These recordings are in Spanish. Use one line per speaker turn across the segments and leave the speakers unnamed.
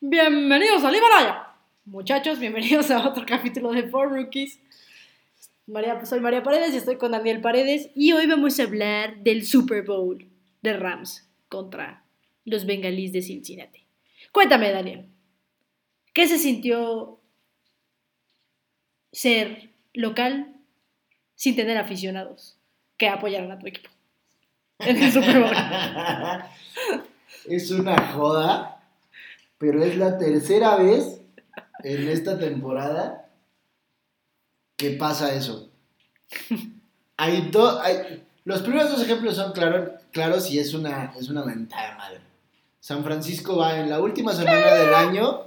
Bienvenidos al Himalaya. Muchachos, bienvenidos a otro capítulo de Four Rookies. María, soy María Paredes y estoy con Daniel Paredes y hoy vamos a hablar del Super Bowl de Rams contra los Bengalíes de Cincinnati. Cuéntame, Daniel, ¿qué se sintió ser local sin tener aficionados que apoyaran a tu equipo en el Super Bowl?
es una joda, pero es la tercera vez en esta temporada que pasa eso. Hay dos, los primeros dos ejemplos son claro, claros y es una, es una mentada madre. San Francisco va en la última semana del año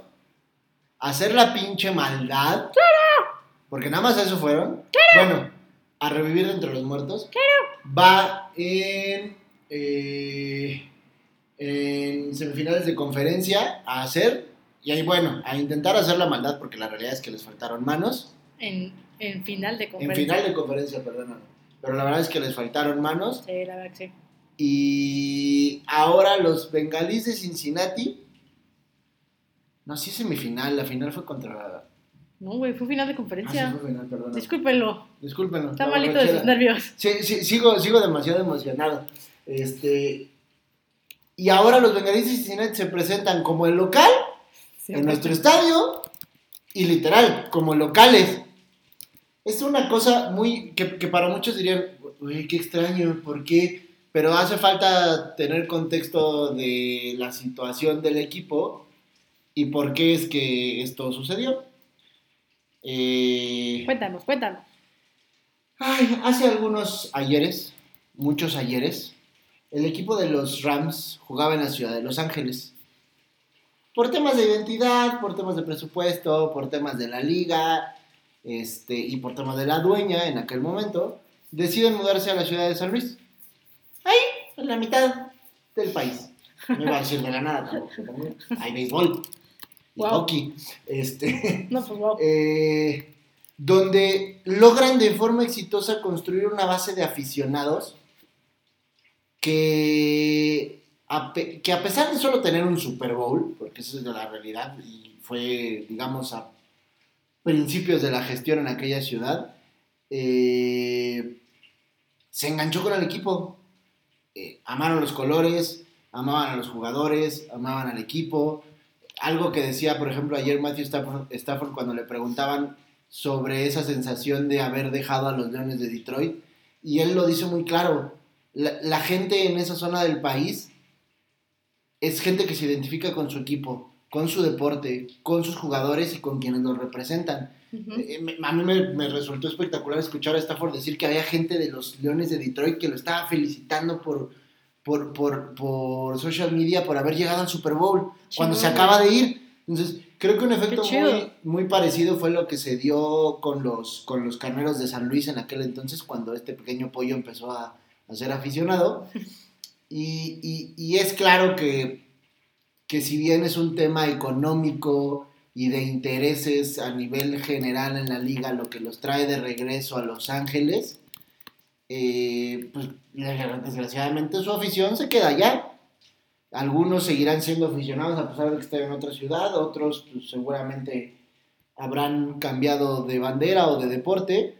a hacer la pinche maldad. Porque nada más a eso fueron. Bueno, a revivir entre los muertos. Va en, eh, en semifinales de conferencia a hacer. Y ahí, bueno, a intentar hacer la maldad porque la realidad es que les faltaron manos.
En, en final de
En
conferencia.
final de conferencia, perdóname. Pero la verdad es que les faltaron manos.
Sí, la verdad que sí.
Y ahora los bengalíes de Cincinnati. No, sí es semifinal. La final fue contra.
No, güey, fue final de
Ah,
conferencia.
sí fue final, perdón.
Discúlpenlo.
Discúlpenlo.
Está malito de sus nervios.
Sí, sí, sigo, sigo demasiado emocionado. Este. Y ahora los bengalíes de Cincinnati se presentan como el local en nuestro estadio y literal, como locales. Es una cosa muy que, que para muchos dirían, uy, qué extraño, ¿por qué? Pero hace falta tener contexto de la situación del equipo y por qué es que esto sucedió. Eh,
Cuéntanos, cuéntanos.
Ay, hace algunos ayeres, muchos ayeres, el equipo de los Rams jugaba en la ciudad de Los Ángeles. Por temas de identidad, por temas de presupuesto, por temas de la liga, este, y por temas de la dueña en aquel momento, deciden mudarse a la ciudad de San Luis. Ahí, en la mitad del país. No iba a decir de la nada tampoco. Hay béisbol. Y
Wow.
hockey. Este.
No, pues wow.
eh, donde logran de forma exitosa construir una base de aficionados que a, que a pesar de solo tener un Super Bowl, porque esa es la realidad, y fue, digamos, a principios de la gestión en aquella ciudad, eh, se enganchó con el equipo. Eh, amaron los colores, amaban a los jugadores, amaban al equipo. Algo que decía, por ejemplo, ayer Matthew Stafford, Stafford cuando le preguntaban sobre esa sensación de haber dejado a los Leones de Detroit, y él lo dice muy claro. La, la gente en esa zona del país es gente que se identifica con su equipo, con su deporte, con sus jugadores y con quienes los representan. Eh, me- a mí me, me resultó espectacular escuchar a Stafford decir que había gente de los Leones de Detroit que lo estaba felicitando por, por, por, por social media por haber llegado al Super Bowl cuando se acaba de ir. Entonces, creo que un efecto muy parecido fue lo que se dio con los, con los carneros de San Luis en aquel entonces, cuando este pequeño pollo empezó a, a ser aficionado. Y, es claro que, que si bien es un tema económico y de intereses a nivel general en la liga, lo que los trae de regreso a Los Ángeles, eh, pues desgraciadamente su afición se queda allá. Algunos seguirán siendo aficionados a pesar de que estén en otra ciudad, otros pues, seguramente habrán cambiado de bandera o de deporte,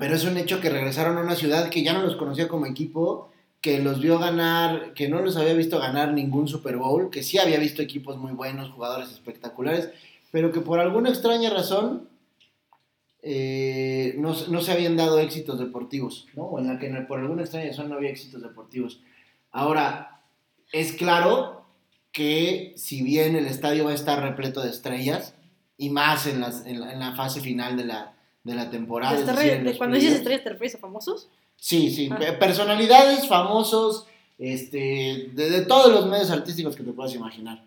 pero es un hecho que regresaron a una ciudad que ya no los conocía como equipo, que los vio ganar, que no los había visto ganar ningún Super Bowl, que sí había visto equipos muy buenos, jugadores espectaculares, pero que por alguna extraña razón eh, no, no se habían dado éxitos deportivos, ¿no? O en la que por alguna extraña razón no había éxitos deportivos. Ahora, es claro que si bien el estadio va a estar repleto de estrellas, y más en, las, en, la, en la fase final de la, de la temporada.
¿Te
es decir,
de- cuando dices estrellas, ¿te refieres a famosos?
Sí, sí,
Ah.
pe- personalidades, famosos, este, de, de todos los medios artísticos que te puedas imaginar.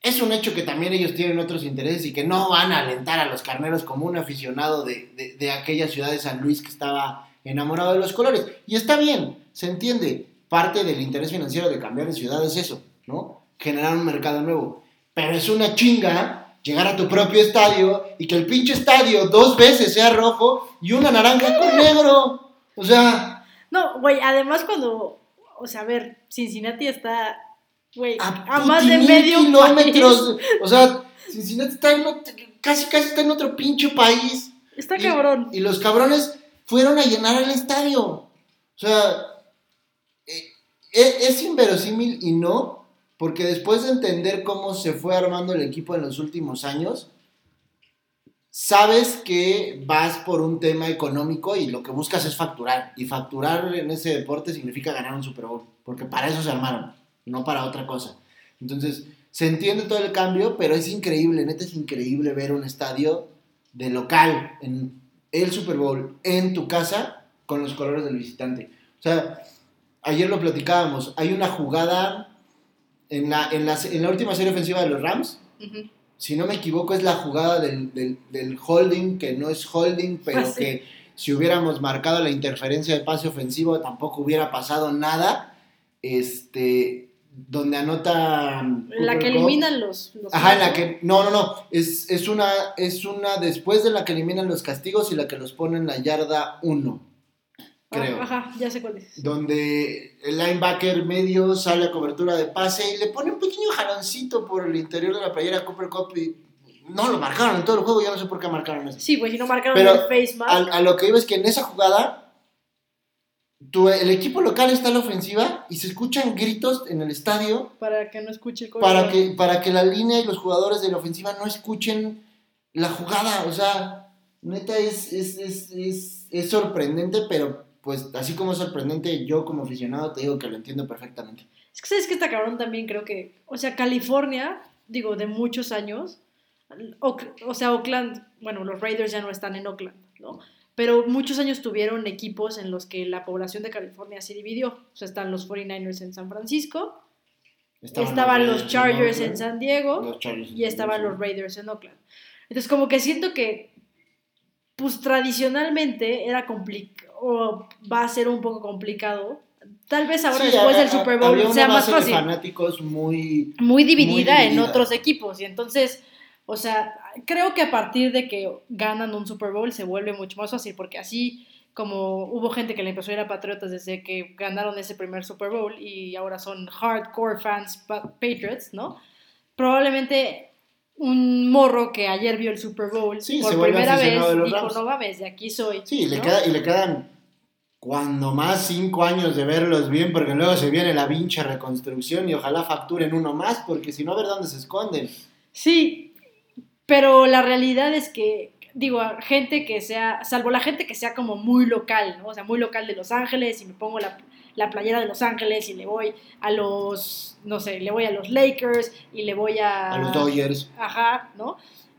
Es un hecho que también ellos tienen otros intereses y que no van a alentar a los carneros como un aficionado de, de- de aquella ciudad de San Luis que estaba enamorado de los colores. Y está bien, se entiende. Parte del interés financiero de cambiar de ciudad es eso, ¿no? Generar un mercado nuevo. Pero es una chinga llegar a tu propio estadio y que el pinche estadio dos veces sea rojo y una naranja con negro. O sea,
No, güey, además cuando, o sea, a ver, Cincinnati está Güey,
a,
a, más de medio
kilómetros.
país.
O sea, Cincinnati está en otro- casi, casi está en otro pinche país.
Está
Y-
cabrón.
Y los cabrones fueron a llenar el estadio. O sea, eh, eh, es inverosímil y no, porque después de entender cómo se fue armando el equipo en los últimos años, sabes que vas por un tema económico y lo que buscas es facturar. Y facturar en ese deporte significa ganar un Super Bowl, porque para eso se armaron, no para otra cosa. Entonces, se entiende todo el cambio, pero es increíble, neta es increíble ver un estadio de local en el Super Bowl en tu casa con los colores del visitante. O sea, ayer lo platicábamos, hay una jugada en la, en la, en la última serie ofensiva de los Rams, si no me equivoco, es la jugada del, del- del holding, que no es holding, pero
Ah, sí.
que si hubiéramos marcado la interferencia de pase ofensivo tampoco hubiera pasado nada. Este, donde anota.
En la que eliminan los. los
Ajá, en la que. No, no, no. Es, es, una, es una después de la que eliminan los castigos y la que los pone en la yarda 1. Creo.
Ajá, ya sé cuál es.
Donde el linebacker medio sale a cobertura de pase y le pone un pequeño jaloncito por el interior de la playera a Cooper Cup y no lo marcaron en todo el juego. Yo no sé por qué marcaron eso.
Sí, güey, si no marcaron
Pero
el face mask.
A, a lo que iba es que en esa jugada. tu- el equipo local está en la ofensiva y se escuchan gritos en el estadio
Para que no escuche el
para que, para que la línea y los jugadores de la ofensiva no escuchen la jugada. O sea, neta es, es, es, es, es sorprendente, pero pues así como es sorprendente, yo como aficionado te digo que lo entiendo perfectamente.
Es que sabes que está cabrón también, creo que. O sea, California, digo, de muchos años. Oak- o sea, Oakland, bueno, los Raiders ya no están en Oakland, ¿no? Pero muchos años tuvieron equipos en los que la población de California se dividió. O sea, están los 49ers en San Francisco, estaban, los Chargers en
Oakland,
San Diego
en
y estaban los Raiders en Oakland. Entonces, como que siento que, pues tradicionalmente era complicado, o va a ser un poco complicado. Tal vez ahora
Sí,
después
a-
del Super Bowl
una
sea más
de
fácil.
fanáticos muy
Muy dividida, en
dividida.
otros equipos. Y entonces, o sea, creo que a partir de que ganan un Super Bowl se vuelve mucho más fácil, porque así como hubo gente que le empezó a ir a Patriotas desde que ganaron ese primer Super Bowl y ahora son hardcore fans pa- Patriots, ¿no? Probablemente un morro que ayer vio el Super Bowl
Sí,
por primera vez dijo, no mames, de aquí soy.
Sí, le queda, y le quedan cuando más cinco años de verlos bien, porque luego se viene la pinche reconstrucción y ojalá facturen uno más, porque si no, a ver dónde se esconden.
Sí, pero la realidad es que, digo, a gente que sea, salvo la gente que sea como muy local, ¿no? O sea, muy local de Los Ángeles y me pongo la, la playera de Los Ángeles y le voy a los, no sé, le voy a los Lakers y le voy a...
A los Dodgers.
Ajá, ¿no?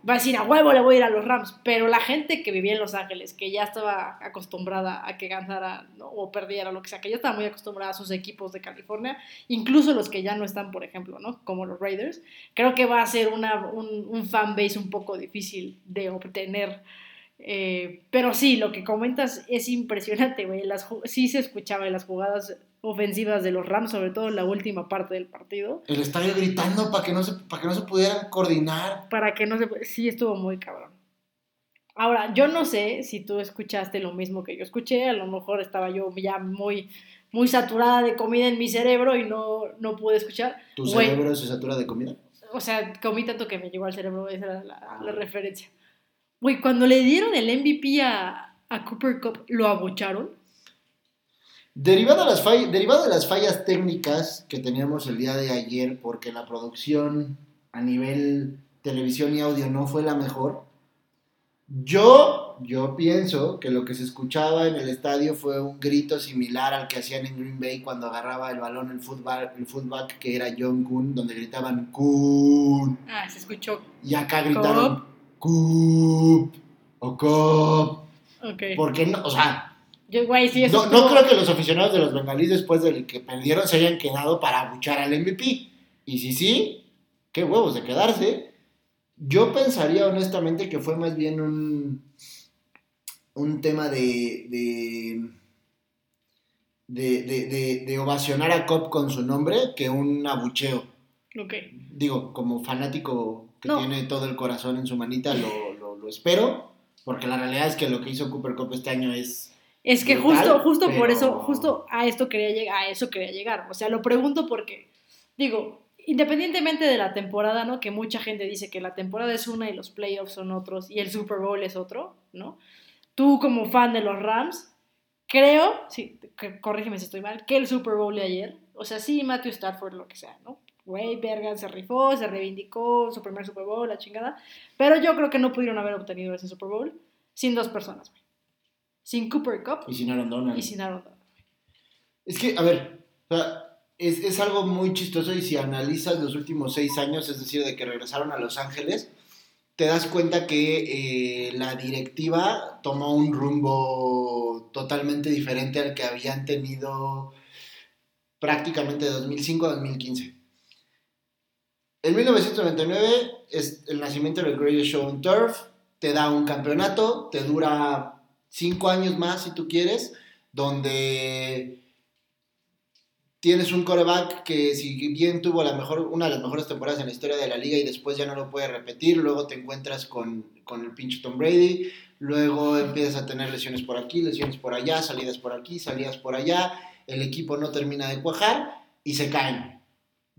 Va a decir, a huevo le voy a ir a los Rams, pero la gente que vivía en Los Ángeles, que ya estaba acostumbrada a que ganara ¿no? o perdiera, lo que sea, que ya estaba muy acostumbrada a sus equipos de California, incluso los que ya no están, por ejemplo, ¿no? Como los Raiders, creo que va a ser una, un, un fanbase un poco difícil de obtener. Eh, pero sí, lo que comentas es impresionante, güey. Las, sí se escuchaba en las jugadas ofensivas de los Rams, sobre todo en la última parte del partido.
El estadio gritando para que, no se, para que no se pudieran coordinar.
para que no se... Sí, estuvo muy cabrón. Ahora, yo no sé si tú escuchaste lo mismo que yo escuché, a lo mejor estaba yo ya muy, muy saturada de comida en mi cerebro y no, no pude escuchar.
¿Tu cerebro se satura de comida?
O sea, comí tanto que me llegó al cerebro, esa era la, la referencia. Güey, cuando le dieron el MVP a, a Cooper Cup, ¿lo abucharon?
Derivado, a las fall- derivado de las fallas técnicas que teníamos el día de ayer, porque la producción a nivel televisión y audio no fue la mejor, yo, yo pienso que lo que se escuchaba en el estadio fue un grito similar al que hacían en Green Bay cuando agarraba el balón el fullback, el fullback que era John Kuhn, donde gritaban Kuhn,
Ah, se escuchó.
y acá gritaron Kup o Cop,
Ok.
porque no, o sea,
Yo, güey, sí, eso
no, creo que los aficionados de los bengalíes después del que perdieron se hayan quedado para abuchar al MVP. Y si sí, qué huevos de quedarse. Yo pensaría honestamente que fue más bien un, un tema de, de, de, de- de- de ovacionar a Cop con su nombre que un abucheo.
Ok.
Digo, como fanático que
No.
tiene todo el corazón en su manita, lo, lo- lo espero. Porque la realidad es que lo que hizo Cooper Cup este año es
Es que
brutal,
justo, justo por eso, justo a esto quería llegar, a eso quería llegar. O sea, lo pregunto porque, digo, independientemente de la temporada, ¿no? Que mucha gente dice que la temporada es una y los playoffs son otros y el Super Bowl es otro, ¿no? Tú como fan de los Rams, creo, sí, corrígeme si estoy mal, que el Super Bowl de ayer, o sea, sí, Matthew Stafford, lo que sea, ¿no? Güey, Bergan se rifó, se reivindicó, su primer Super Bowl, la chingada, pero yo creo que no pudieron haber obtenido ese Super Bowl sin dos personas, güey. Sin Cooper Cup
Y sin Aaron Donald.
y sin Aaron Donald.
Es que, a ver, o sea, es, es algo muy chistoso y si analizas los últimos seis años, es decir, de que regresaron a Los Ángeles, te das cuenta que eh, la directiva tomó un rumbo totalmente diferente al que habían tenido prácticamente de 2005 a 2015. En 1999 es el nacimiento del Greatest Show on Turf, te da un campeonato, te dura cinco años más si tú quieres, donde tienes un coreback que si bien tuvo la mejor, una de las mejores temporadas en la historia de la liga y después ya no lo puede repetir, luego te encuentras con, con el pinche Tom Brady, luego empiezas a tener lesiones por aquí, lesiones por allá, salidas por aquí, salidas por allá, el equipo no termina de cuajar y se caen.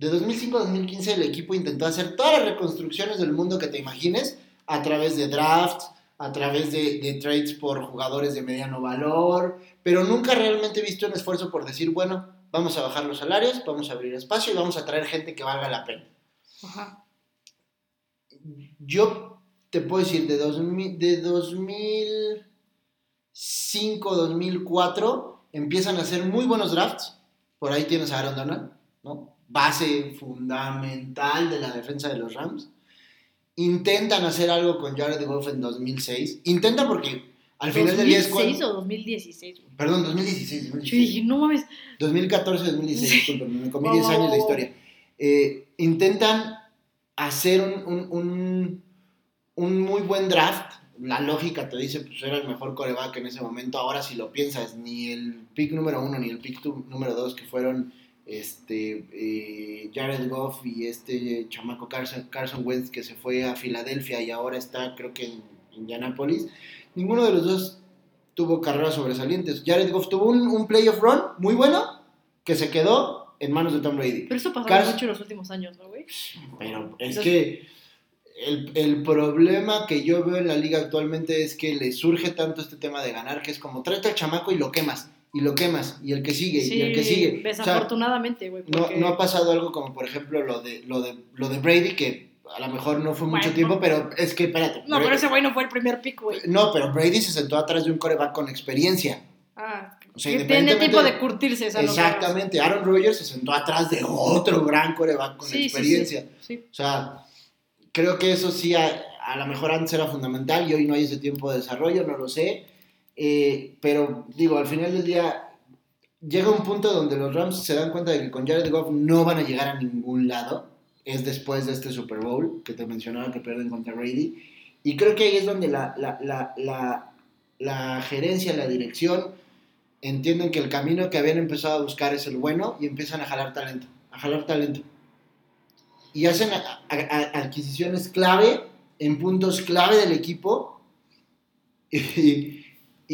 De 2005 a 2015 el equipo intentó hacer todas las reconstrucciones del mundo que te imagines a través de drafts, a través de, de trades por jugadores de mediano valor, pero nunca realmente he visto un esfuerzo por decir, bueno, vamos a bajar los salarios, vamos a abrir espacio y vamos a traer gente que valga la pena.
Ajá.
Yo te puedo decir, de, 2000, de 2005, 2004, empiezan a hacer muy buenos drafts. Por ahí tienes a Aaron Donald, ¿no? Base fundamental de la defensa de los Rams. Intentan hacer algo con Jared Goff en 2006. Intentan porque al final del día es
¿2006
cuando...
o 2016? güey?
Perdón, 2016.
Yo
2016.
dije, no mames.
2014, 2016, discúlpenme, me comí
Wow,
10
wow,
años de historia. Eh, intentan hacer un, un, un, un muy buen draft. La lógica te dice, pues era el mejor coreback en ese momento. Ahora, si lo piensas, ni el pick número uno ni el pick número dos, que fueron este, eh, Jared Goff y este chamaco Carson, Carson Wentz, que se fue a Filadelfia y ahora está, creo que en Indianapolis. Ninguno de los dos tuvo carreras sobresalientes. Jared Goff tuvo un, un playoff run muy bueno que se quedó en manos de Tom Brady.
Pero eso pasó
Carson-
mucho en los últimos años, ¿no, güey?
Pero es
Entonces-
que el, el problema que yo veo en la liga actualmente es que le surge tanto este tema de ganar que es como tráete al chamaco y lo quemas, y lo quemas, y el que sigue, y el que sigue.
Desafortunadamente, güey.
no,
porque-
no ha pasado algo como por ejemplo lo de, lo de, lo de Brady, que a lo mejor no fue mucho
Bueno.
tiempo, pero es que espérate.
No,
Brady-
pero ese güey no fue el primer pick, güey.
no, pero Brady se sentó atrás de un coreback con experiencia.
Ah,
O sea,
que tiene tiempo de curtirse. los
Exactamente, Aaron Rodgers se sentó atrás de otro gran coreback con
Sí,
experiencia.
sí, sí.
O sea, creo que eso sí, a, a lo mejor antes era fundamental y hoy no hay ese tiempo de desarrollo, no lo sé. Eh, pero digo, al final del día llega un punto donde los Rams se dan cuenta de que con Jared Goff no van a llegar a ningún lado. Es después de este Super Bowl que te mencionaba que pierden contra Brady. Y creo que ahí es donde la, la, la, la, la gerencia, la dirección, entienden que el camino que habían empezado a buscar es el bueno y empiezan a jalar talento, a jalar talento. Y hacen a- a- a- adquisiciones clave en puntos clave del equipo. Y,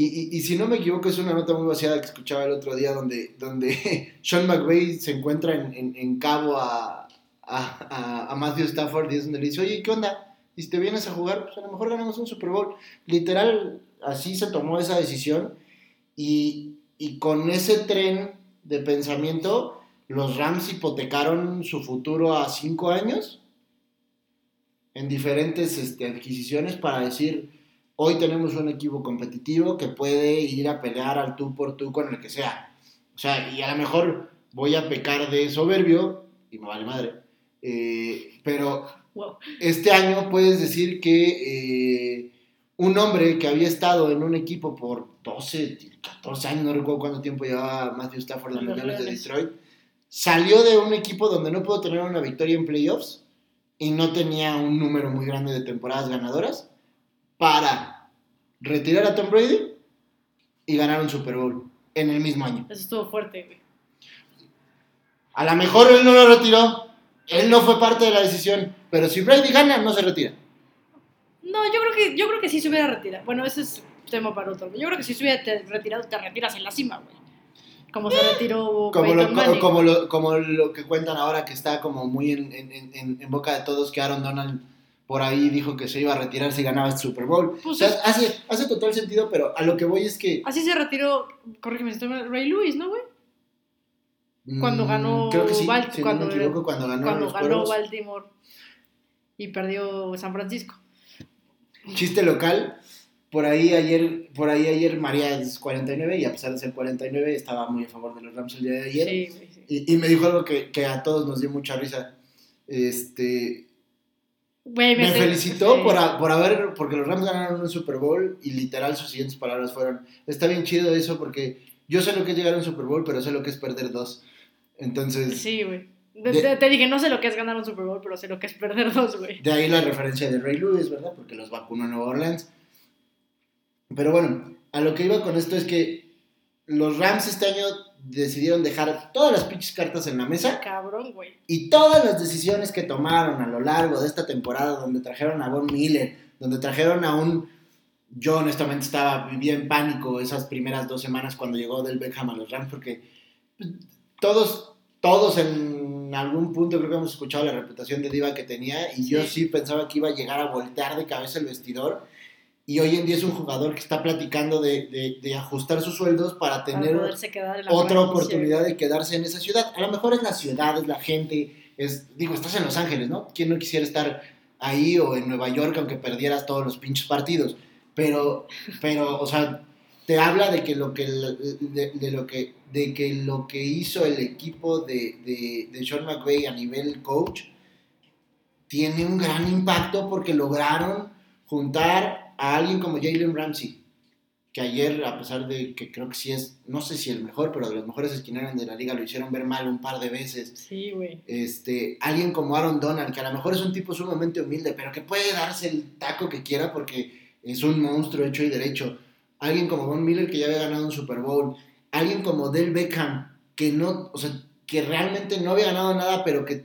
y- si no me equivoco, es una nota muy vaciada que escuchaba el otro día donde, donde Sean McVay se encuentra en, en- en cabo a, a- a- a Matthew Stafford y es donde le dice, oye, ¿qué onda? Y si te vienes a jugar, pues a lo mejor ganamos un Super Bowl. Literal, así se tomó esa decisión y, y con ese tren de pensamiento, los Rams hipotecaron su futuro a cinco años en diferentes este, adquisiciones para decir, hoy tenemos un equipo competitivo que puede ir a pelear al tú por tú con el que sea. O sea, y a lo mejor voy a pecar de soberbio, y me vale madre, eh, pero
Wow.
este año puedes decir que eh, un hombre que había estado en un equipo por 12, 14 años, no recuerdo cuánto tiempo llevaba Matthew Stafford en los Leones de. Detroit, salió de un equipo donde no pudo tener una victoria en playoffs y no tenía un número muy grande de temporadas ganadoras para retirar a Tom Brady y ganar un Super Bowl en el mismo año.
Eso estuvo fuerte, güey.
A lo mejor él no lo retiró, él no fue parte de la decisión, pero si Brady gana, no se retira.
No, yo creo que, yo creo que sí se hubiera retirado. Bueno, ese es tema para otro. Yo creo que si se hubiera retirado, te retiras en la cima, güey. Como se retiró
Como lo,
Manning.
como, lo, como lo que cuentan ahora que está como muy en, en- en- en boca de todos que Aaron Donald por ahí dijo que se iba a retirar si ganaba el Super Bowl.
Pues
o sea,
es-
hace, hace total sentido, pero a lo que voy es que...
Así se retiró, corrígeme si estoy mal, Ray Lewis, ¿no, güey? Cuando
mm,
ganó
Creo que sí, si
cuando-
no me equivoco, cuando ganó
Cuando ganó. Baltimore y perdió San Francisco.
Chiste local, por ahí ayer, por ahí ayer María es 49 y a pesar de ser 49 estaba muy a favor de los Rams el día de ayer.
Sí, sí.
Y, y me dijo algo que, que a todos nos dio mucha risa. Este, Me felicitó por, a- por haber, porque los Rams ganaron un Super Bowl y literal sus siguientes palabras fueron, está bien chido eso porque yo sé lo que es llegar a un Super Bowl, pero sé lo que es perder dos. Entonces,
Sí, güey. Te, te dije, no sé lo que es ganar un Super Bowl, pero sé lo que es perder dos, güey.
de ahí la referencia de Ray Lewis, ¿verdad? Porque los vacunó en Nueva Orleans. Pero bueno, a lo que iba con esto es que los Rams este año decidieron dejar todas las pinches cartas en la mesa
Cabrón, güey.
Y todas las decisiones que tomaron a lo largo de esta temporada, donde trajeron a Von Miller, donde trajeron a un... Yo honestamente estaba, vivía en pánico esas primeras dos semanas cuando llegó Del Beckham a los Rams, porque pues, todos, todos en algún punto creo que hemos escuchado la reputación de diva que tenía y yo
Sí.
sí pensaba que iba a llegar a voltear de cabeza el vestidor. Y hoy en día es un jugador que está platicando de, de- de ajustar sus sueldos para tener otra oportunidad de quedarse en esa ciudad. A lo mejor es la ciudad, es la gente, es, digo, estás en Los Ángeles, ¿no? ¿Quién no quisiera estar ahí o en Nueva York aunque perdieras todos los pinches partidos? Pero, pero, o sea, te habla de que lo que, de, de lo que, de que lo que hizo el equipo de, de, de Sean McVay a nivel coach tiene un gran impacto porque lograron juntar a alguien como Jalen Ramsey, que ayer, a pesar de que creo que sí es, no sé si el mejor, pero de los mejores esquineros de la liga lo hicieron ver mal un par de veces.
Sí, güey.
Este, alguien como Aaron Donald, que a lo mejor es un tipo sumamente humilde, pero que puede darse el taco que quiera porque es un monstruo hecho y derecho. Alguien como Von Miller, que ya había ganado un Super Bowl. Alguien como Del Beckham, que no, o sea, que realmente no había ganado nada, pero que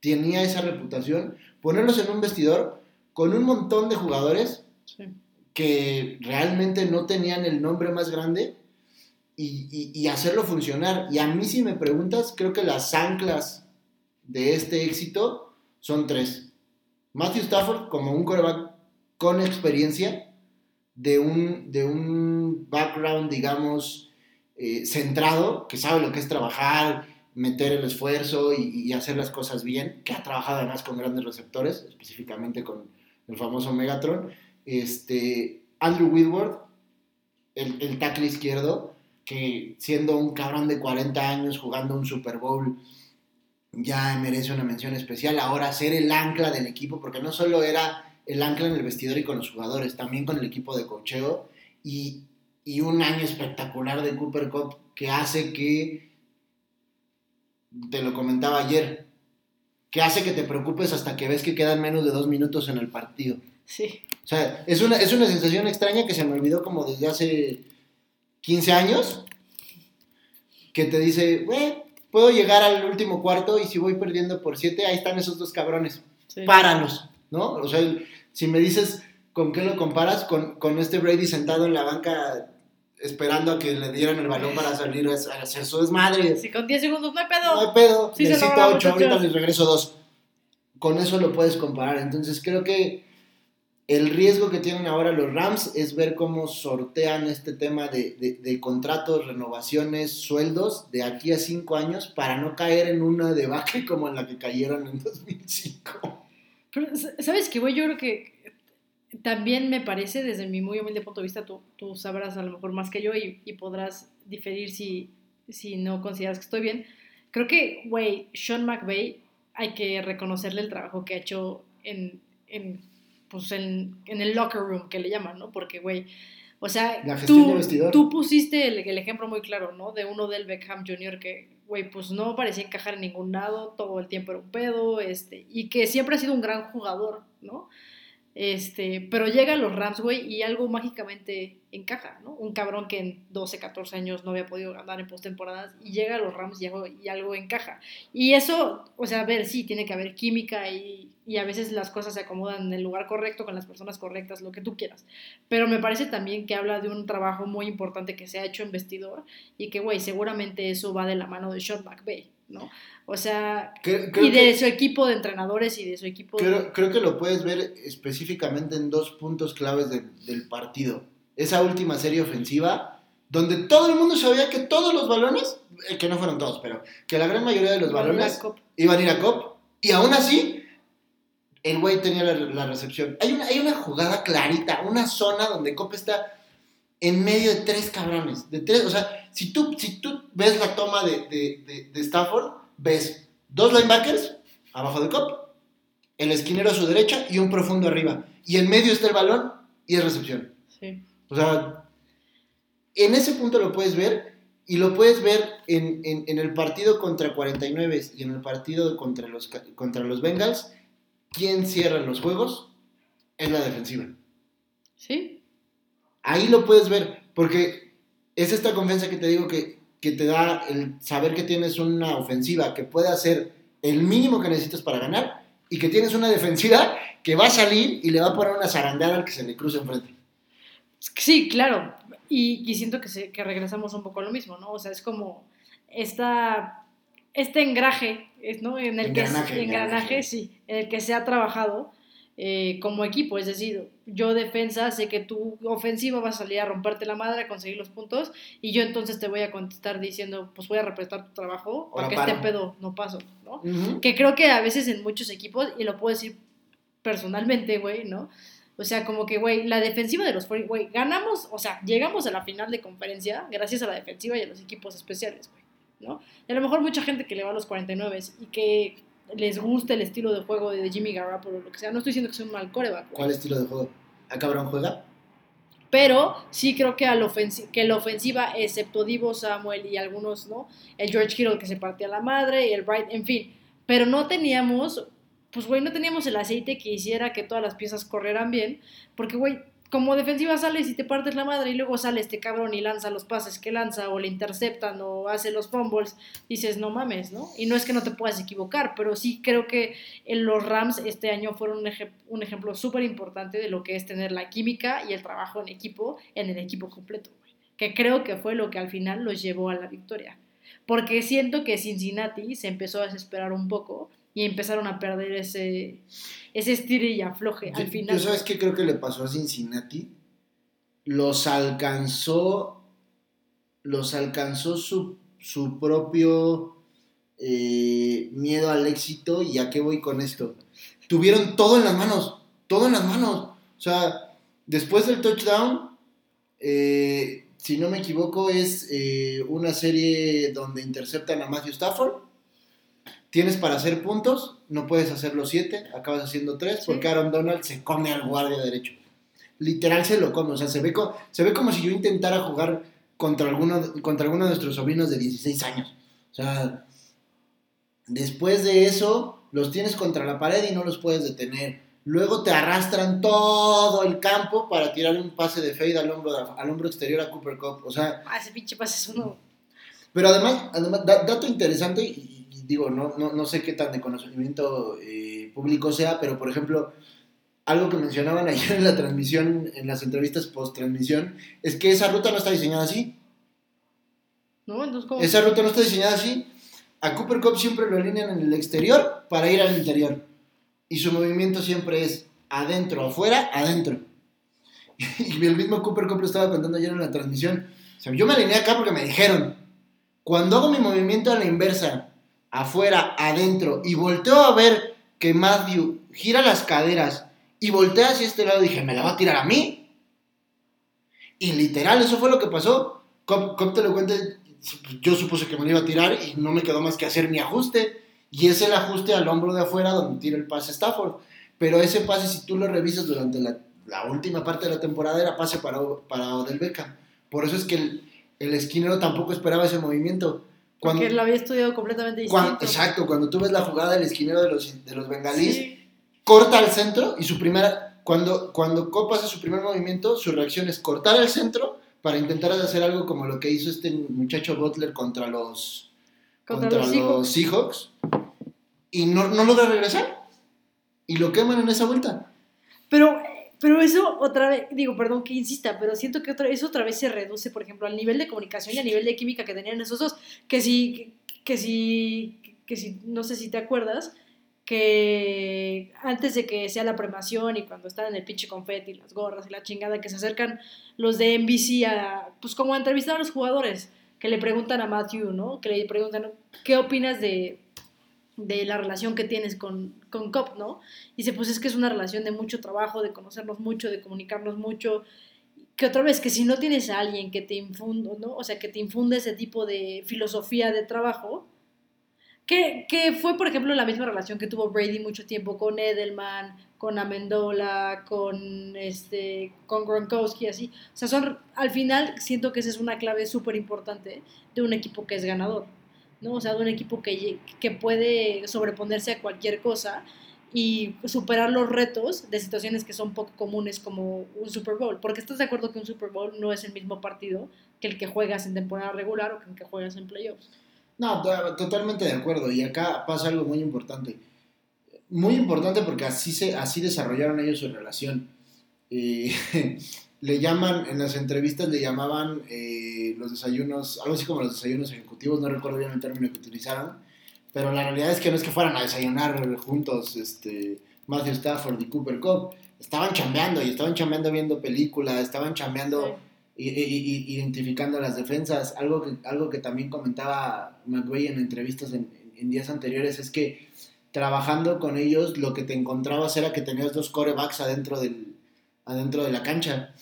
tenía esa reputación. Ponerlos en un vestidor con un montón de jugadores Que realmente no tenían el nombre más grande y, y- y hacerlo funcionar. Y a mí si me preguntas, creo que las anclas de este éxito son tres. Matthew Stafford como un coreback con experiencia, de un, de un background, digamos, eh, centrado, que sabe lo que es trabajar, meter el esfuerzo y, y hacer las cosas bien, que ha trabajado además con grandes receptores, específicamente con el famoso Megatron. Este, Andrew Whitworth, el, el tackle izquierdo, que siendo un cabrón de 40 años jugando un Super Bowl, ya merece una mención especial. Ahora ser el ancla del equipo, porque no solo era el ancla en el vestidor y con los jugadores, también con el equipo de cocheo. Y, y un año espectacular de Cooper Cup que hace que, te lo comentaba ayer, que hace que te preocupes hasta que ves que quedan menos de dos minutos en el partido.
Sí.
O sea, es una, es una sensación extraña que se me olvidó como desde hace 15 años, que te dice, güey, puedo llegar al último cuarto y si voy perdiendo por 7, ahí están esos dos cabrones,
sí.
páralos, ¿no? O sea, si me dices con qué lo comparas, con, con este Brady sentado en la banca esperando a que le dieran el balón para salir a a hacer su desmadre.
Sí, con 10 segundos no hay
No hay
pedo.
pedo,
Sí
necesito
logra,
8, ahorita les regreso 2. Con eso lo puedes comparar. Entonces creo que el riesgo que tienen ahora los Rams es ver cómo sortean este tema de, de- contratos, renovaciones, sueldos de aquí a 5 años para no caer en una debacle como en la que cayeron en 2005.
Pero, ¿sabes qué, güey? Yo creo que también me parece, desde mi muy humilde punto de vista, tú, tú sabrás a lo mejor más que yo y, y podrás diferir si, si no consideras que estoy bien. Creo que, güey, Sean McVay, hay que reconocerle el trabajo que ha hecho en, en, pues en, en el locker room, que le llaman, ¿no? Porque, güey, o sea, tú, tú pusiste el, el ejemplo muy claro, ¿no? De uno del Beckham Jr. que, güey, pues no parecía encajar en ningún lado, todo el tiempo era un pedo, este, y que siempre ha sido un gran jugador, ¿no? Este, pero llega a los Rams, güey, y algo mágicamente encaja, ¿no? Un cabrón que en 12, 14 años no había podido ganar en postemporadas y llega a los Rams y algo, y algo encaja. Y eso, o sea, a ver, sí, tiene que haber química y, y a veces las cosas se acomodan en el lugar correcto, con las personas correctas, lo que tú quieras. Pero me parece también que habla de un trabajo muy importante que se ha hecho en vestidor y que, güey, seguramente eso va de la mano de Sean McVay, ¿no? O sea,
Creo- creo
y de
que-
su equipo de entrenadores y de su equipo... de-
Creo, creo que lo puedes ver específicamente en dos puntos claves de- del partido. Esa última serie ofensiva, donde todo el mundo sabía que todos los balones, eh, que no fueron todos, pero que la gran mayoría de los balones
Cop.
iban a ir a Cop, y aún así, el güey tenía la, la recepción. Hay una, hay una jugada clarita, una zona donde Cop está en medio de tres cabrones, de tres, o sea, si tú, si tú ves la toma de, de, de- de Stafford, ves dos linebackers abajo de Cop, el esquinero a su derecha y un profundo arriba. Y en medio está el balón y es recepción.
Sí.
O sea, en ese punto lo puedes ver y lo puedes ver en, en- en el partido contra 49 y en el partido contra los, contra los Bengals. ¿Quién cierra los juegos? Es la defensiva.
¿Sí?
Ahí lo puedes ver, porque es esta confianza que te digo que, que te da el saber que tienes una ofensiva que puede hacer el mínimo que necesitas para ganar y que tienes una defensiva que va a salir y le va a poner una zarandada al que se le cruce enfrente.
Sí, claro. Y, y siento que, se, que regresamos un poco a lo mismo, ¿no? O sea, es como esta, este engraje, ¿no? En el que
Engranaje,
engranaje,
engranaje.
sí, en el que se ha trabajado eh, como equipo. Es decir, yo defensa sé que tu ofensiva va a salir a romperte la madre, a conseguir los puntos, y yo entonces te voy a contestar diciendo, pues voy a respetar tu trabajo, porque
paro.
este pedo no paso, ¿no? Que creo que a veces en muchos equipos, y lo puedo decir personalmente, güey, ¿no? O sea, como que, güey, la defensiva de los 40, güey, ganamos, o sea, llegamos a la final de conferencia gracias a la defensiva y a los equipos especiales, güey, ¿no? Y a lo mejor mucha gente que le va a los 49 y que les gusta el estilo de juego de Jimmy Garoppolo o lo que sea, no estoy diciendo que sea un mal coreback.
¿Cuál estilo de juego? ¿A cabrón juega?
Pero sí creo que, al ofensi- que la ofensiva, excepto Divo Samuel y algunos, ¿no? El George Kittle que se partía la madre y el Bright, en fin. Pero no teníamos, pues, güey, no teníamos el aceite que hiciera que todas las piezas corrieran bien. Porque, güey, como defensiva sales y te partes la madre y luego sale este cabrón y lanza los pases que lanza o le interceptan o hace los fumbles, dices, no mames, ¿no? Y no es que no te puedas equivocar, pero sí creo que en los Rams este año fueron un, eje- un ejemplo súper importante de lo que es tener la química y el trabajo en equipo, en el equipo completo. Que creo que fue lo que al final los llevó a la victoria. Porque siento que Cincinnati se empezó a desesperar un poco y empezaron a perder ese, ese estire y afloje al
Yo-
final.
Yo sabes qué creo que le pasó a Cincinnati. Los alcanzó. Los alcanzó su, su propio eh, miedo al éxito. ¿Y a qué voy con esto? Tuvieron todo en las manos. Todo en las manos. O sea, después del touchdown. eh, si no me equivoco, es eh, una serie donde interceptan a Matthew Stafford. Tienes para hacer puntos, no puedes hacer los siete, acabas haciendo tres, porque Aaron Donald se come al guardia derecho. Literal se lo come, o sea, se ve, co- se ve como si yo intentara jugar contra alguno, contra alguno de nuestros sobrinos de 16 años. O sea, después de eso, los tienes contra la pared y no los puedes detener. Luego te arrastran todo el campo para tirar un pase de fade al hombro, al hombro exterior a Cooper Cup. O sea,
Ah, ese pinche pase es uno.
pero además, además da- dato interesante, y digo, no, no, no sé qué tan de conocimiento eh, público sea, pero por ejemplo, algo que mencionaban ayer en la transmisión, en las entrevistas post-transmisión, es que esa ruta no está diseñada así.
¿No? Entonces, como.
Esa ruta no está diseñada así. A Cooper Cup siempre lo alinean en el exterior para ir al interior. Y su movimiento siempre es adentro, afuera, adentro. Y el mismo Cooper Cup lo estaba contando ayer en la transmisión. O sea, yo me alineé acá porque me dijeron. Cuando hago mi movimiento a la inversa, afuera, adentro, y volteo a ver que Matthew gira las caderas y voltea hacia este lado, dije, ¿me la va a tirar a mí? Y literal, eso fue lo que pasó. Cop, te lo cuenta, yo supuse que me lo iba a tirar y no me quedó más que hacer mi ajuste. Y es el ajuste al hombro de afuera donde tira el pase Stafford. Pero ese pase, si tú lo revisas durante la, última parte de la temporada, era pase para, para Odell Beckham. Por eso es que el esquinero tampoco esperaba ese movimiento. Cuando,
Porque lo había estudiado completamente distinto.
cuando- exacto, cuando tú ves la jugada del esquinero de los, de los bengalíes,
Sí.
corta al centro y su primera, cuando, cuando Copa hace su primer movimiento, su reacción es cortar al centro para intentar hacer algo como lo que hizo este muchacho Butler contra los,
Contra, los hijos.
Seahawks y no, no logra regresar. y lo queman en esa vuelta.
Pero, pero eso otra vez, digo, perdón que insista, pero siento que otra, eso otra vez se reduce, por ejemplo, al nivel de comunicación y al nivel de química que tenían esos dos. Que si, que si, que si, no sé si te acuerdas, que antes de que sea la premación y cuando están en el pinche confeti, las gorras y la chingada, que se acercan los de NBC a, pues como a entrevistar a los jugadores, que le preguntan a Matthew, ¿no? Que le preguntan, ¿qué opinas de, de la relación que tienes con, con Cop, ¿no? Dice, pues es que es una relación de mucho trabajo, de conocernos mucho, de comunicarnos mucho, que otra vez, que si no tienes a alguien que te infunde, ¿no? O sea, que te infunde ese tipo de filosofía de trabajo, que, que, fue, por ejemplo, la misma relación que tuvo Brady mucho tiempo con Edelman, con Amendola, con, este, con Gronkowski, así. O sea, son, al final siento que esa es una clave súper importante de un equipo que es ganador, ¿no? O sea, de un equipo que, que puede sobreponerse a cualquier cosa y superar los retos de situaciones que son poco comunes como un Super Bowl. Porque estás de acuerdo que un Super Bowl no es el mismo partido que el que juegas en temporada regular o que el que juegas en playoffs.
No, totalmente de acuerdo. Y acá pasa algo muy importante. Muy importante porque así, se, así desarrollaron ellos su relación. Eh, le llaman, en las entrevistas le llamaban eh, los desayunos, algo así como los desayunos ejecutivos, no recuerdo bien el término que utilizaron, pero la realidad es que no es que fueran a desayunar juntos este, Matthew Stafford y Cooper Cup, estaban chambeando y estaban chambeando viendo películas, estaban chambeando y, identificando las defensas. Algo que, algo que también comentaba McVeigh en entrevistas en, días anteriores es que trabajando con ellos lo que te encontrabas era que tenías dos corebacks adentro, del, adentro de la cancha.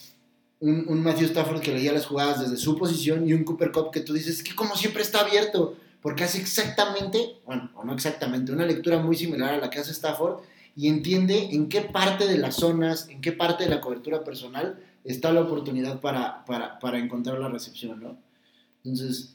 Un, un, Matthew Stafford que leía las jugadas desde su posición y un Cooper Cup que tú dices que como siempre está abierto, porque hace exactamente, bueno, o no exactamente, una lectura muy similar a la que hace Stafford y entiende en qué parte de las zonas, en qué parte de la cobertura personal está la oportunidad para, para, para encontrar la recepción, ¿no? Entonces,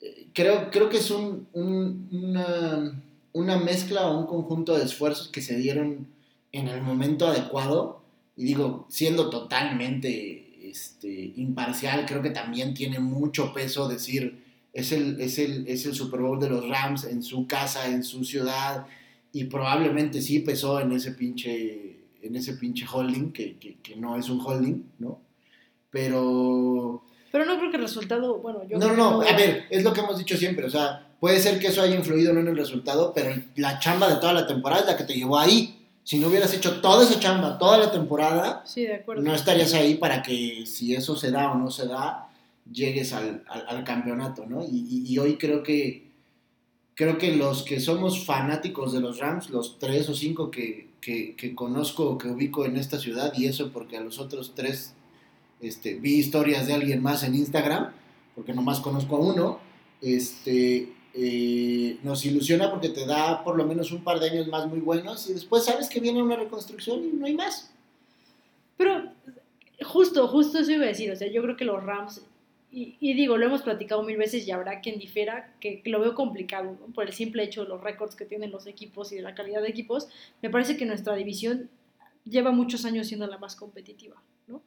eh, creo, creo que es un, una, una, mezcla o un conjunto de esfuerzos que se dieron en el momento adecuado. Y digo, siendo totalmente este, imparcial, creo que también tiene mucho peso decir, es el, es, el, es el Super Bowl de los Rams en su casa, en su ciudad, y probablemente sí pesó en ese pinche en ese pinche holding, que, que, no es un holding, ¿no? Pero...
Pero no creo que el resultado, bueno, yo...
No, no, a ver, es lo que hemos dicho siempre, o sea, puede ser que eso haya influido no en el resultado, pero la chamba de toda la temporada es la que te llevó ahí. Si no hubieras hecho toda esa chamba, toda la temporada,
sí, de acuerdo.
no estarías ahí para que si eso se da o no se da, llegues al, al, campeonato, ¿no? Y, y, hoy creo que, creo que los que somos fanáticos de los Rams, los tres o cinco que, que, que conozco, que ubico en esta ciudad, y eso porque a los otros tres este, vi historias de alguien más en Instagram, porque nomás conozco a uno, este, eh, nos ilusiona porque te da por lo menos un par de años más muy buenos y después sabes que viene una reconstrucción y no hay más.
Pero justo, justo eso iba a decir, o sea, yo creo que los Rams y, digo, lo hemos platicado mil veces y habrá quien difiera, que, lo veo complicado, por el simple hecho de los récords que tienen los equipos y de la calidad de equipos, me parece que nuestra división lleva muchos años siendo la más competitiva, ¿no?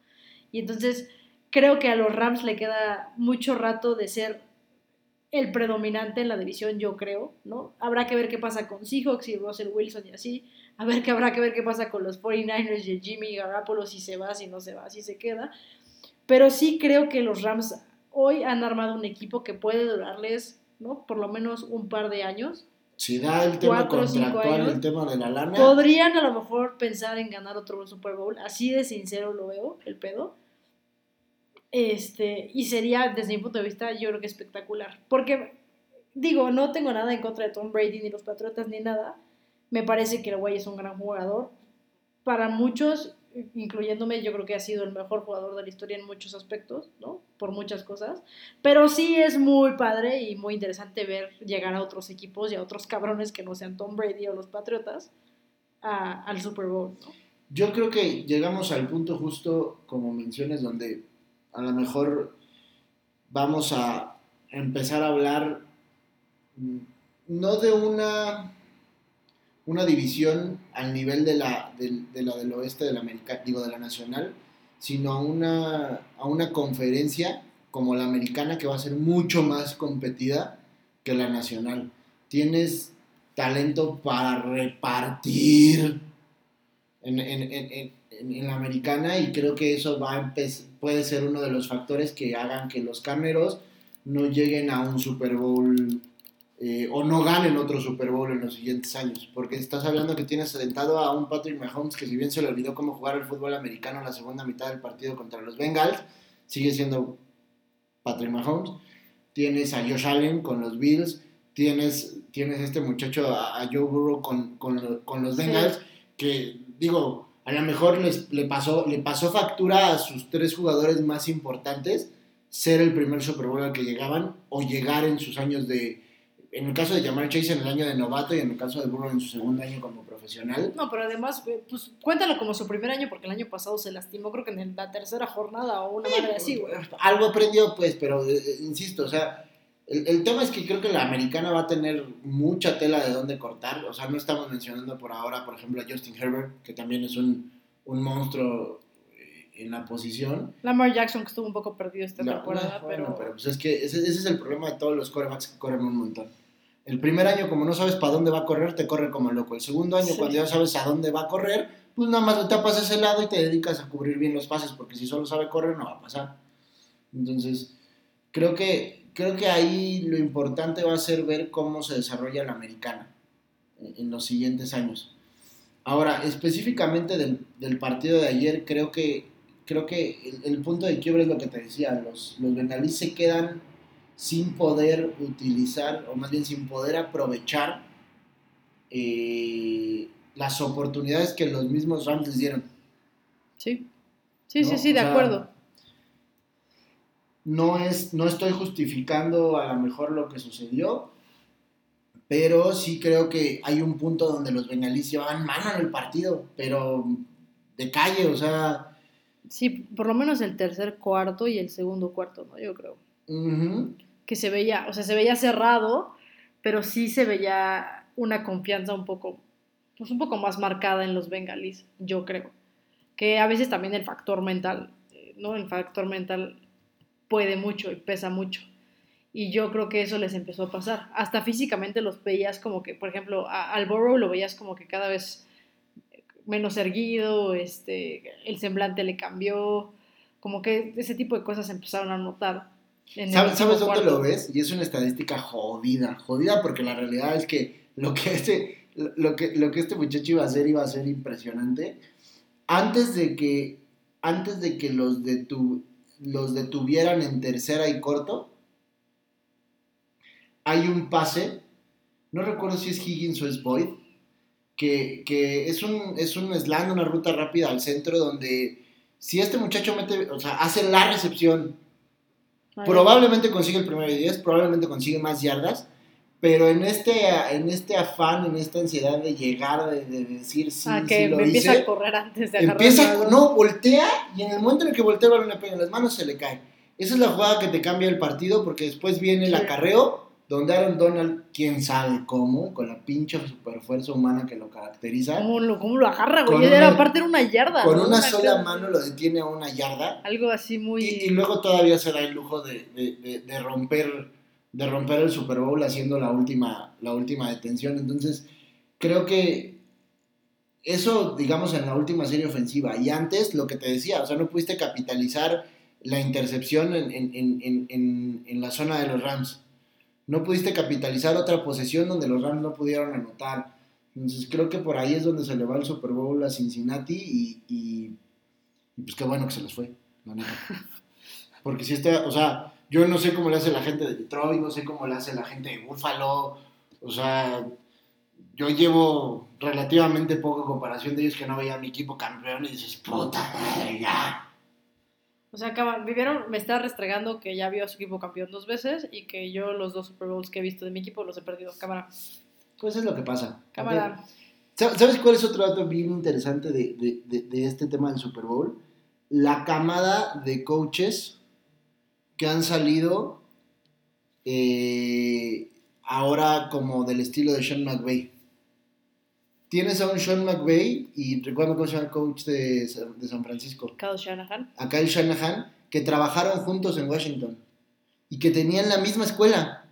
Y entonces creo que a los Rams le queda mucho rato de ser el predominante en la división, yo creo, ¿no? Habrá que ver qué pasa con Seahawks y Russell Wilson y así, a ver que habrá que ver qué pasa con los 49ers y Jimmy Garoppolo, si se va, si no se va, si se queda, pero sí creo que los Rams hoy han armado un equipo que puede durarles, ¿no? Por lo menos un par de años.
Si da el tema contractual, el tema de la lana.
Podrían a lo mejor pensar en ganar otro Super Bowl. Así de sincero lo veo, el pedo. Este, y sería, desde mi punto de vista, yo creo que espectacular. Porque, digo, no tengo nada en contra de Tom Brady, ni los Patriotas, ni nada. Me parece que el güey es un gran jugador. Para muchos, incluyéndome, yo creo que ha sido el mejor jugador de la historia en muchos aspectos, ¿no? Por muchas cosas. Pero sí es muy padre y muy interesante ver llegar a otros equipos y a otros cabrones que no sean Tom Brady o los Patriotas al Super Bowl, ¿no?
Yo creo que llegamos al punto justo, como menciones, donde a lo mejor vamos a empezar a hablar mm, no de una una división al nivel de la, de, la del oeste de la América, digo de la nacional, sino a una, a una conferencia como la americana que va a ser mucho más competida que la nacional. Tienes talento para repartir en, en, la americana y creo que eso va a puede ser uno de los factores que hagan que los cameros no lleguen a un Super Bowl eh, o no ganen otro Super Bowl en los siguientes años. Porque estás hablando que tienes sentado a un Patrick Mahomes que si bien se le olvidó cómo jugar el fútbol americano en la segunda mitad del partido contra los Bengals, sigue siendo Patrick Mahomes. Tienes a Josh Allen con los Bills, tienes, tienes este muchacho a, Joe Burrow con, con, con los Bengals, que digo, a lo mejor les, le, pasó, le pasó factura a sus tres jugadores más importantes ser el primer Super Bowl al que llegaban o llegar en sus años de, en el caso de Jamar Chase en el año de novato y en el caso de Burrow en su segundo año como profesional.
No, pero además, eh, pues cuéntalo como su primer año porque el año pasado se lastimó, creo que en la tercera jornada o una madre así, güey.
Algo aprendió, pues, pero eh, eh, insisto, o sea, el, el, tema es que creo que la americana va a tener mucha tela de dónde cortar. O sea, no estamos mencionando por ahora, por ejemplo, a Justin Herbert, que también es un, un monstruo en la posición.
Lamar Jackson, que estuvo un poco perdido esta temporada,
pero... Bueno, pero pues es que ese, ese, es el problema de todos los corebacks que corren un montón. El primer año, como no sabes para dónde va a correr, te corre como loco. El segundo año, cuando ya sabes a dónde va a correr, pues nada más le tapas ese lado y te dedicas a cubrir bien los pases, porque si solo sabe correr, no va a pasar. Entonces, creo que, creo que ahí lo importante va a ser ver cómo se desarrolla la americana en los siguientes años. Ahora, específicamente del, del partido de ayer, creo que, creo que el, punto de quiebre es lo que te decía, los, los bengalíes se quedan sin poder utilizar, o más bien sin poder aprovechar eh, las oportunidades que los mismos Rams les dieron.
Sí, sí, sí, sí, de acuerdo.
No, es, no estoy justificando a lo mejor lo que sucedió, pero sí creo que hay un punto donde los bengalíes llevan mano en el partido, pero de calle, o sea...
Sí, por lo menos el tercer cuarto y el segundo cuarto, ¿no? Yo creo que se veía, o sea, se veía cerrado, pero sí se veía una confianza un poco, pues un poco más marcada en los bengalíes, yo creo. Que a veces también el factor mental, eh, ¿no? El factor mental puede mucho y pesa mucho. Y yo creo que eso les empezó a pasar. Hasta físicamente los veías como que, por ejemplo, al Burrow lo veías como que cada vez menos erguido, este, el semblante le cambió, como que ese tipo de cosas empezaron a notar.
¿Sabes, dónde lo ves? Y es una estadística jodida, jodida porque la realidad es que lo que este, lo que, lo que este muchacho iba a hacer iba a ser impresionante. Antes de que, antes de que los, los detuvieran en tercera y corto, hay un pase, no recuerdo si es Higgins o es Boyd, que, que es, un, es un una ruta rápida al centro donde si este muchacho mete, o sea, hace la recepción Probablemente consigue el primero de 10, probablemente consigue más yardas, pero en este, en este afán, en esta ansiedad de llegar, de, decir sí,
ah, que lo empieza a correr antes de
agarrar Empieza, no, voltea y en el momento en el que voltea el balón le pega en las manos se le cae. Esa es la jugada que te cambia el partido porque después viene el acarreo donde Aaron Donald, quién sabe cómo, con la pinche superfuerza humana que lo caracteriza.
¿Cómo lo, cómo lo agarra, güey? Era, aparte era una yarda.
Con una, sola mano lo detiene a una yarda.
Algo así muy...
Y, luego todavía se da el lujo de, de, de, romper, de romper el Super Bowl haciendo la última, la última detención. Entonces, creo que eso, digamos, en la última serie ofensiva. Y antes, lo que te decía, o sea, no pudiste capitalizar la intercepción en, en, en, en la zona de los Rams no pudiste capitalizar otra posesión donde los Rams no pudieron anotar. Entonces creo que por ahí es donde se le va el Super Bowl a Cincinnati y, pues qué bueno que se les fue, la. Porque si está, o sea, yo no sé cómo le hace la gente de Detroit, no sé cómo le hace la gente de Buffalo, o sea, yo llevo relativamente poco comparación de ellos que no veía a mi equipo campeón y dices, puta madre, ya.
O sea, vivieron, me está restregando que ya vio a su equipo campeón dos veces y que yo los dos Super Bowls que he visto de mi equipo los he perdido. Cámara.
Pues es lo que pasa.
Cámara.
¿Sabes cuál es otro dato bien interesante de, este tema del Super Bowl? La camada de coaches que han salido eh, ahora como del estilo de Sean McVay tienes a un Sean McVay y recuerdo cómo se llama el coach de, San Francisco.
Kyle Shanahan.
A Kyle Shanahan, que trabajaron juntos en Washington y que tenían la misma escuela,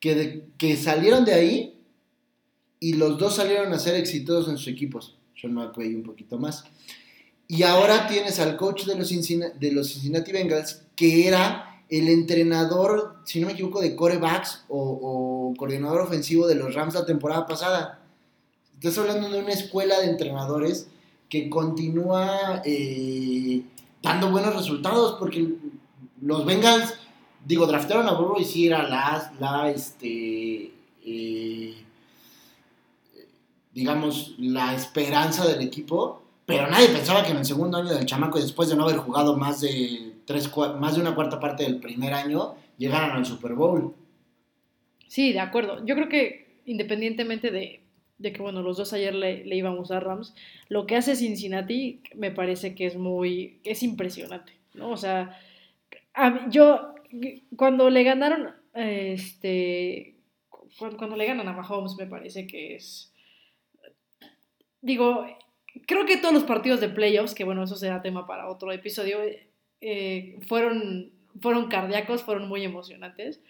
que, que salieron de ahí y los dos salieron a ser exitosos en sus equipos. Sean McVay un poquito más. Y ahora tienes al coach de los, Cincinnati, de los Cincinnati Bengals, que era el entrenador, si no me equivoco, de corebacks o, o coordinador ofensivo de los Rams la temporada pasada. Estás hablando de una escuela de entrenadores que continúa eh, dando buenos resultados porque los Bengals, digo, draftaron a Burrow y sí era la, la este, eh, digamos, la esperanza del equipo, pero nadie pensaba que en el segundo año del chamaco, después de no haber jugado más de, tres, más de una cuarta parte del primer año, llegaran al Super Bowl.
Sí, de acuerdo. Yo creo que independientemente de, de que, bueno, los dos ayer le, íbamos a Rams, lo que hace Cincinnati me parece que es muy, es impresionante, ¿no? O sea, yo, cuando le ganaron, este, cuando le ganan a Mahomes me parece que es, digo, creo que todos los partidos de playoffs, que bueno, eso será tema para otro episodio, eh, fueron, fueron cardíacos, fueron muy emocionantes.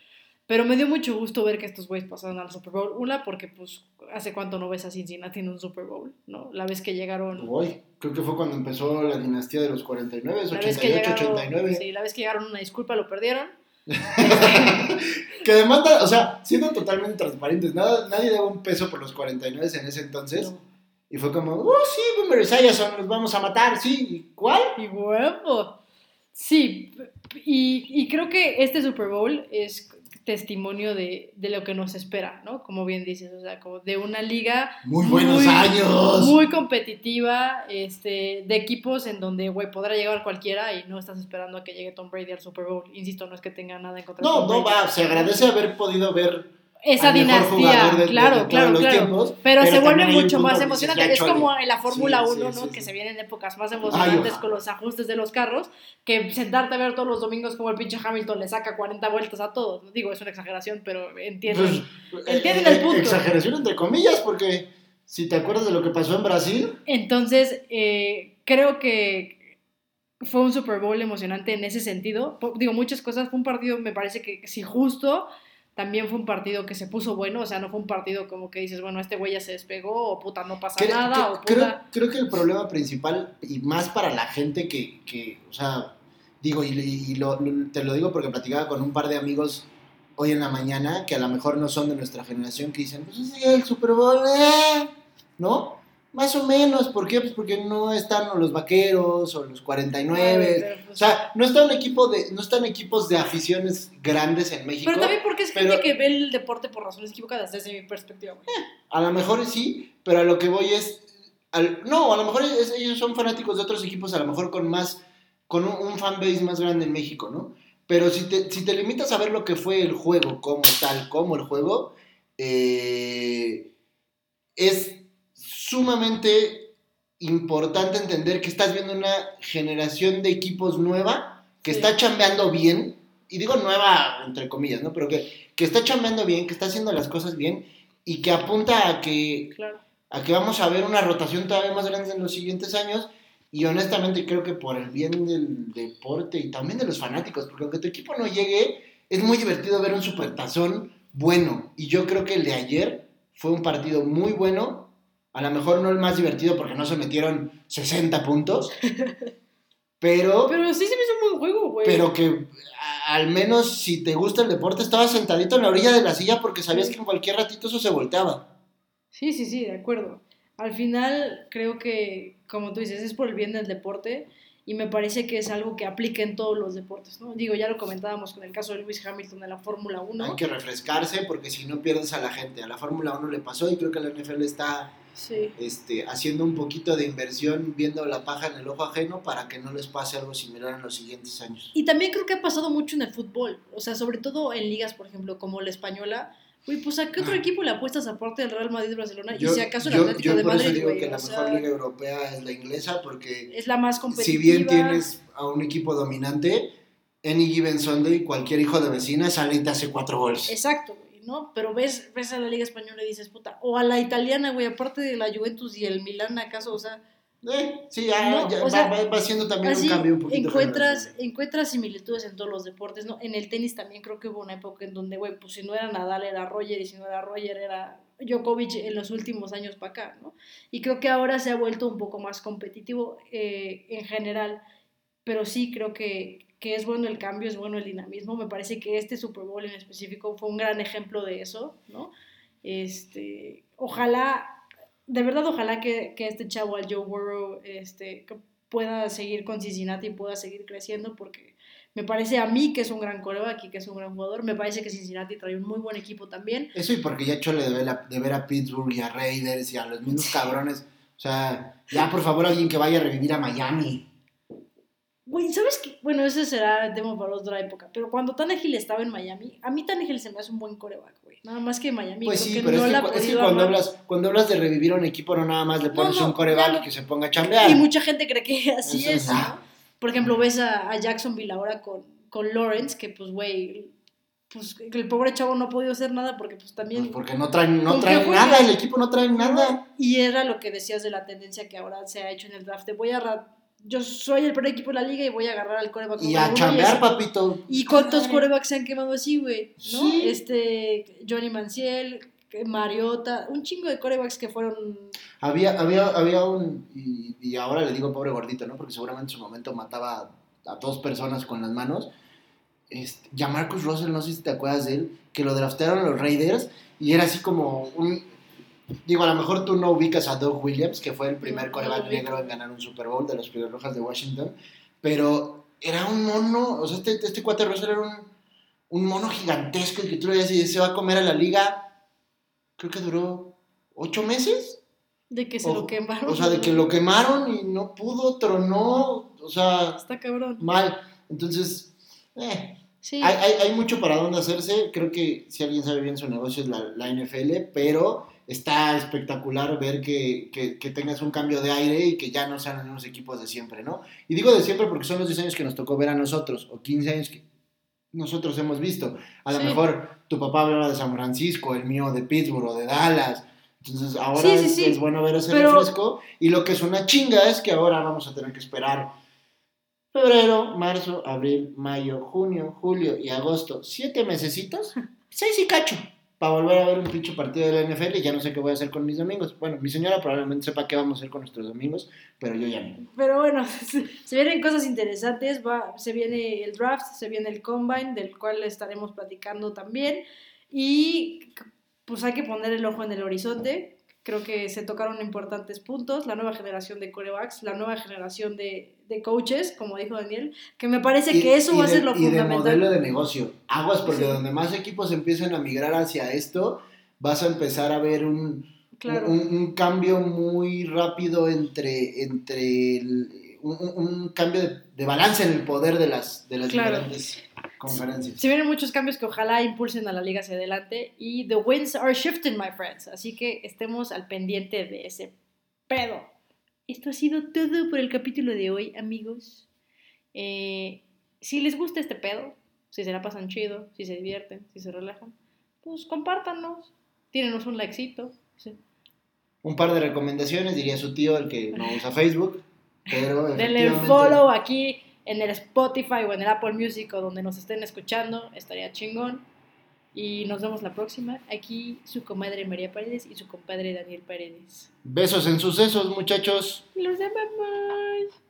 Pero me dio mucho gusto ver que estos güeyes pasaron al Super Bowl. Una, porque pues hace cuánto no ves a Cincinnati en un Super Bowl, ¿no? La vez que llegaron...
Uy, creo que fue cuando empezó la dinastía de los 49, 88, llegaron, 89.
Sí, la vez que llegaron una disculpa lo perdieron.
que demanda, o sea, siendo totalmente transparentes, nada, nadie daba un peso por los 49 en ese entonces. No. Y fue como, oh, sí, Boomer Esiason, los vamos a matar, sí, ¿cuál?
Y huevo. Sí, y, y creo que este Super Bowl es testimonio de, de, lo que nos espera, ¿no? Como bien dices, o sea, como de una liga...
Muy buenos años.
Muy competitiva, este, de equipos en donde, güey, podrá llegar cualquiera y no estás esperando a que llegue Tom Brady al Super Bowl. Insisto, no es que tenga nada en contra
no, de Tom No, no va, se agradece haber podido ver
esa dinastía, de, claro, de, de claro, claro. Tiempos, pero, pero, se vuelve mucho más emocionante. Es como en la Fórmula sí, 1, sí, ¿no? Sí, que se vienen épocas más emocionantes Ay, con los ajustes de los carros, que sentarte a ver todos los domingos como el pinche Hamilton le saca 40 vueltas a todos. Digo, es una exageración, pero entienden, pues, entienden
eh,
el punto.
Exageración entre comillas, porque si te acuerdas de lo que pasó en Brasil.
Entonces, eh, creo que fue un Super Bowl emocionante en ese sentido. Digo, muchas cosas. Fue un partido, me parece que sí, justo también fue un partido que se puso bueno, o sea, no fue un partido como que dices, bueno, este güey ya se despegó, o puta, no pasa
creo,
nada, o puta...
Creo, creo, que el problema principal, y más para la gente que, que o sea, digo, y, y lo, te lo digo porque platicaba con un par de amigos hoy en la mañana, que a lo mejor no son de nuestra generación, que dicen, pues sí, el Super Bowl, eh", ¿no? Más o menos, ¿por qué? Pues porque no están los vaqueros o los 49. O sea, no están equipo de, no están equipos de aficiones grandes en México.
Pero también porque es gente que ve el deporte por razones equivocadas, desde mi perspectiva.
Eh, a lo mejor sí, pero a lo que voy es. Al, no, a lo mejor es, ellos son fanáticos de otros equipos, a lo mejor con más. con un, un fanbase más grande en México, ¿no? Pero si te, si te limitas a ver lo que fue el juego como tal, como el juego, eh, es sumamente importante entender que estás viendo una generación de equipos nueva que sí. está chambeando bien, y digo nueva entre comillas, ¿no? Pero que, que está chambeando bien, que está haciendo las cosas bien y que apunta a que,
claro.
a que vamos a ver una rotación todavía más grande en los siguientes años. Y honestamente creo que por el bien del deporte y también de los fanáticos, porque aunque tu equipo no llegue, es muy divertido ver un supertazón bueno. Y yo creo que el de ayer fue un partido muy bueno a lo mejor no el más divertido porque no se metieron 60 puntos. Pero.
Pero sí se me hizo un buen juego, güey.
Pero que a, al menos si te gusta el deporte, estabas sentadito en la orilla de la silla porque sabías que en cualquier ratito eso se volteaba.
Sí, sí, sí, de acuerdo. Al final, creo que, como tú dices, es por el bien del deporte y me parece que es algo que aplica en todos los deportes, ¿no? Digo, ya lo comentábamos con el caso de Lewis Hamilton de la Fórmula 1.
Hay que refrescarse porque si no pierdes a la gente. A la Fórmula 1 le pasó y creo que la NFL está
sí.
este, haciendo un poquito de inversión, viendo la paja en el ojo ajeno para que no les pase algo similar en los siguientes años.
Y también creo que ha pasado mucho en el fútbol, o sea, sobre todo en ligas, por ejemplo, como la española. Güey, pues a qué otro equipo le apuestas aparte del Real Madrid Barcelona
yo,
y si acaso el
yo,
Atlético
yo
de
por
Madrid,
eso digo
güey,
que la
sea,
mejor liga europea es la inglesa porque
es la más competitiva.
si bien tienes a un equipo dominante, any given Sunday, cualquier hijo de vecina sale y te hace cuatro goles.
Exacto, güey, ¿no? Pero ves, ves a la Liga Española y dices, puta, o a la italiana, güey, aparte de la Juventus y el Milán, ¿acaso? O sea,
Eh, sí, ya,
No,
ya va,
sea,
va, va siendo también un cambio un poquito.
encuentras, encuentras similitudes en todos los deportes, ¿no? En el tenis también creo que hubo una época en donde, güey, pues si no era Nadal era Roger y si no era Roger era Djokovic en los últimos años para acá, ¿no? Y creo que ahora se ha vuelto un poco más competitivo eh, en general, pero sí creo que, que es bueno el cambio, es bueno el dinamismo. Me parece que este Super Bowl en específico fue un gran ejemplo de eso, ¿no? Este, ojalá, de verdad, ojalá que, que este chavo, al Joe Burrow, este, pueda seguir con Cincinnati y pueda seguir creciendo porque me parece a mí que es un gran coreback y que es un gran jugador. Me parece que Cincinnati trae un muy buen equipo también.
Eso y porque ya Chole de ver, a, de ver a Pittsburgh y a Raiders y a los mismos cabrones. O sea, ya por favor alguien que vaya a revivir a Miami.
Güey, ¿sabes qué? Bueno, ese será el tema para otra época. Pero cuando Tannehill estaba en Miami, a mí Tannehill se me hace un buen coreback, güey. Nada más que Miami.
Pues sí, pero
no
es
la
que, es cuando, hablas, cuando hablas de revivir un equipo no nada más le pones
no,
un coreback
claro.
que se ponga a chambear.
Y mucha gente cree que así
Eso
es, ¿no? Por ejemplo, ves a, a Jacksonville ahora con, con Lawrence, que pues, güey, pues el pobre chavo no ha podido hacer nada porque pues también...
Pues porque no traen, no
¿Con qué
traen nada, el equipo no trae nada.
Y era lo que decías de la tendencia que ahora se ha hecho en el draft. de voy a yo soy el peor equipo de la liga y voy a agarrar al coreback.
Y a chambear, papito.
¿Y cuántos corebacks se han quemado así, güey? ¿No?
Sí.
Este, Johnny Manciel, Mariota, un chingo de corebacks que fueron...
Había, había, había un, y, y ahora le digo pobre gordito, ¿no? Porque seguramente en su momento mataba a, a dos personas con las manos. Este, ya Marcus Russell, no sé si te acuerdas de él, que lo draftearon los Raiders y era así como un... Digo, a lo mejor tú no ubicas a Doug Williams, que fue el primer coreback negro en ganar un Super Bowl de los Pieles Rojas de Washington, pero era un mono, o sea, este, este cuate Russell era un, un mono gigantesco y que tú le decías, se va a comer a la liga, creo que duró ocho meses.
De que se
O-
lo quemaron.
O sea, de que lo quemaron y no pudo, tronó, o sea,
Está cabrón.
mal. Entonces, eh,
Sí.
hay, hay, hay mucho para dónde hacerse. Creo que si alguien sabe bien su negocio es la, la NFL, pero está espectacular ver que, que, que tengas un cambio de aire y que ya no sean los mismos equipos de siempre, ¿no? Y digo de siempre porque son los 10 años que nos tocó ver a nosotros, o 15 años que nosotros hemos visto. A lo
Sí.
mejor tu papá hablaba de San Francisco, el mío de Pittsburgh o de Dallas. Entonces ahora
Sí, sí,
es, es bueno ver ese
Pero-
refresco. Y lo que es una chinga es que ahora vamos a tener que esperar febrero, marzo, abril, mayo, junio, julio y agosto. Siete mesecitos, seis y cacho. Para volver a ver un pinche partido de la NFL y ya no sé qué voy a hacer con mis domingos. Bueno, mi señora probablemente sepa qué vamos a hacer con nuestros domingos, pero yo ya no.
Pero bueno, se vienen cosas interesantes. Va, se viene el draft, se viene el combine, del cual estaremos platicando también. Y pues hay que poner el ojo en el horizonte. Creo que se tocaron importantes puntos. La nueva generación de corebacks, la nueva generación de, de coaches, como dijo Daniel, que me parece que eso
y
va a
de-
ser lo
y de
fundamental.
modelo de negocio. Aguas, porque
Sí.
donde más equipos empiecen a migrar hacia esto, vas a empezar a ver un,
Claro.
un, un cambio muy rápido entre, entre el- un, un- un cambio de, de balance en el poder de las, de las
Claro.
diferentes conferencias.
Se vienen muchos cambios que ojalá impulsen a la liga hacia adelante y the winds are shifting, my friends. Así que estemos al pendiente de ese pedo. Esto ha sido todo por el capítulo de hoy, amigos. Eh, si les gusta este pedo, si se la pasan chido, si se divierten, si se relajan, pues compártanos, tírenos un likecito. sí.
Un par de recomendaciones, diría su tío, el que no usa Facebook, pero
Denle follow aquí en el Spotify o en el Apple Music o donde nos estén escuchando, estaría chingón. Y nos vemos la próxima. Aquí su comadre María Paredes y su compadre Daniel Paredes.
Besos en sucesos, muchachos.
Los amamos.